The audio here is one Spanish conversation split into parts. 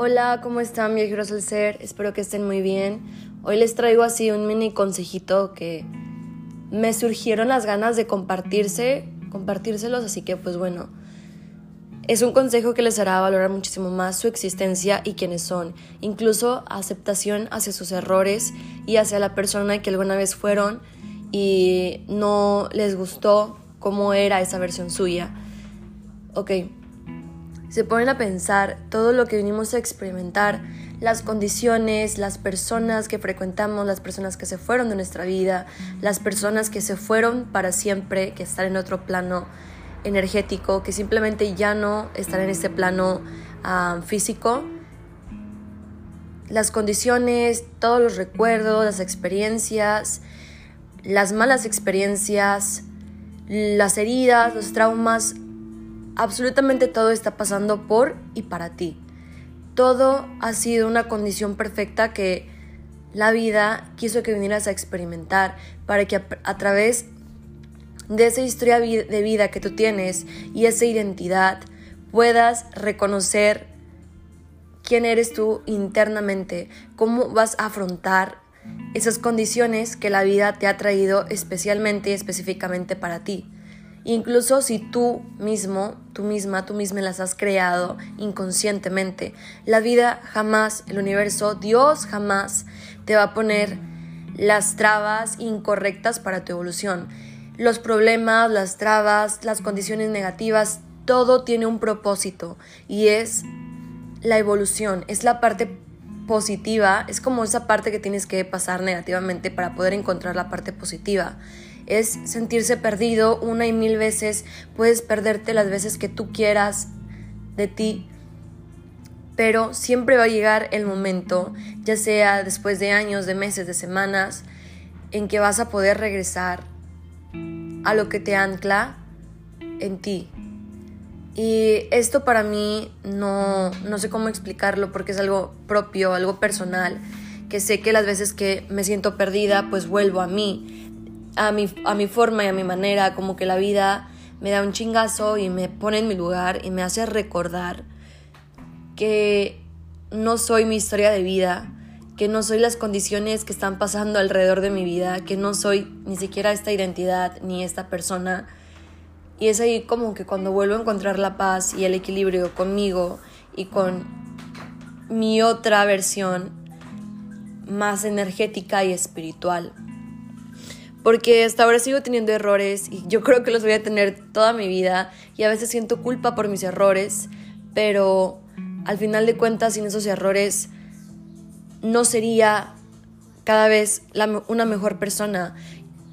Hola, ¿cómo están viajeros al ser? Espero que estén muy bien. Hoy les traigo así un mini consejito que me surgieron las ganas de compartirse, compartírselos, así que pues bueno, es un consejo que les hará valorar muchísimo más su existencia y quiénes son, incluso aceptación hacia sus errores y hacia la persona que alguna vez fueron y no les gustó cómo era esa versión suya. Ok, se ponen a pensar todo lo que vinimos a experimentar, las condiciones, las personas que frecuentamos, las personas que se fueron de nuestra vida, las personas que se fueron para siempre, que están en otro plano energético, que simplemente ya no están en este plano ah, físico. Las condiciones, todos los recuerdos, las experiencias, las malas experiencias, las heridas, los traumas, Absolutamente todo está pasando por y para ti. Todo ha sido una condición perfecta que la vida quiso que vinieras a experimentar para que a, través de esa historia de vida que tú tienes y esa identidad puedas reconocer quién eres tú internamente, cómo vas a afrontar esas condiciones que la vida te ha traído especialmente y específicamente para ti. Incluso si tú mismo, tú misma, tú misma las has creado inconscientemente. La vida jamás, el universo, Dios jamás te va a poner las trabas incorrectas para tu evolución. Los problemas, las trabas, las condiciones negativas, todo tiene un propósito y es la evolución, es la parte positiva, es como esa parte que tienes que pasar negativamente para poder encontrar la parte positiva es sentirse perdido una y mil veces, puedes perderte las veces que tú quieras de ti, pero siempre va a llegar el momento, ya sea después de años, de meses, de semanas, en que vas a poder regresar a lo que te ancla en ti. Y esto para mí no, no sé cómo explicarlo porque es algo propio, algo personal, que sé que las veces que me siento perdida, pues vuelvo a mí a mi, a mi forma y a mi manera, como que la vida me da un chingazo y me pone en mi lugar y me hace recordar que no soy mi historia de vida, que no soy las condiciones que están pasando alrededor de mi vida, que no soy ni siquiera esta identidad ni esta persona. Y es ahí como que cuando vuelvo a encontrar la paz y el equilibrio conmigo y con mi otra versión más energética y espiritual porque hasta ahora sigo teniendo errores y yo creo que los voy a tener toda mi vida y a veces siento culpa por mis errores, pero al final de cuentas sin esos errores no sería cada vez una mejor persona.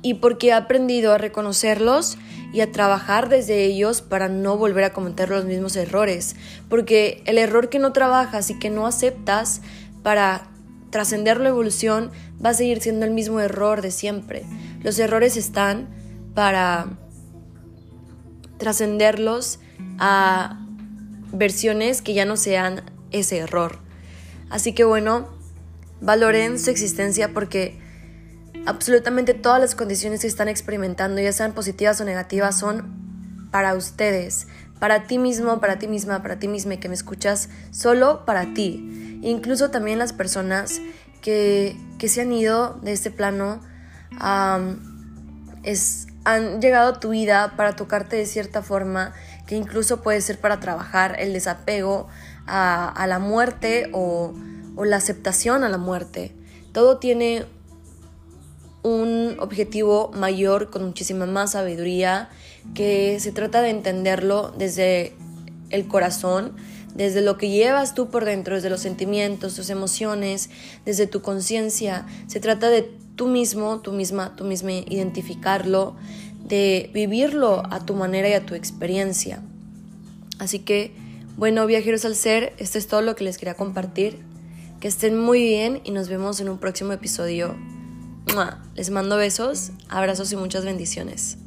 Y porque he aprendido a reconocerlos y a trabajar desde ellos para no volver a cometer los mismos errores, porque el error que no trabajas y que no aceptas para trascender la evolución va a seguir siendo el mismo error de siempre. Los errores están para trascenderlos a versiones que ya no sean ese error. Así que bueno, valoren su existencia porque absolutamente todas las condiciones que están experimentando, ya sean positivas o negativas, son para ustedes, para ti mismo, para ti misma, para ti misma que me escuchas, solo para ti. Incluso también las personas que, que se han ido de este plano han llegado a tu vida para tocarte de cierta forma, que incluso puede ser para trabajar el desapego a, la muerte o, o la aceptación a la muerte. Todo tiene un objetivo mayor con muchísima más sabiduría que se trata de entenderlo desde el corazón, desde lo que llevas tú por dentro, desde los sentimientos, tus emociones, desde tu conciencia. Se trata de tú mismo, tú misma, tú misma identificarlo, de vivirlo a tu manera y a tu experiencia. Así que, bueno, viajeros al ser, esto es todo lo que les quería compartir. Que estén muy bien y nos vemos en un próximo episodio. Les mando besos, abrazos y muchas bendiciones.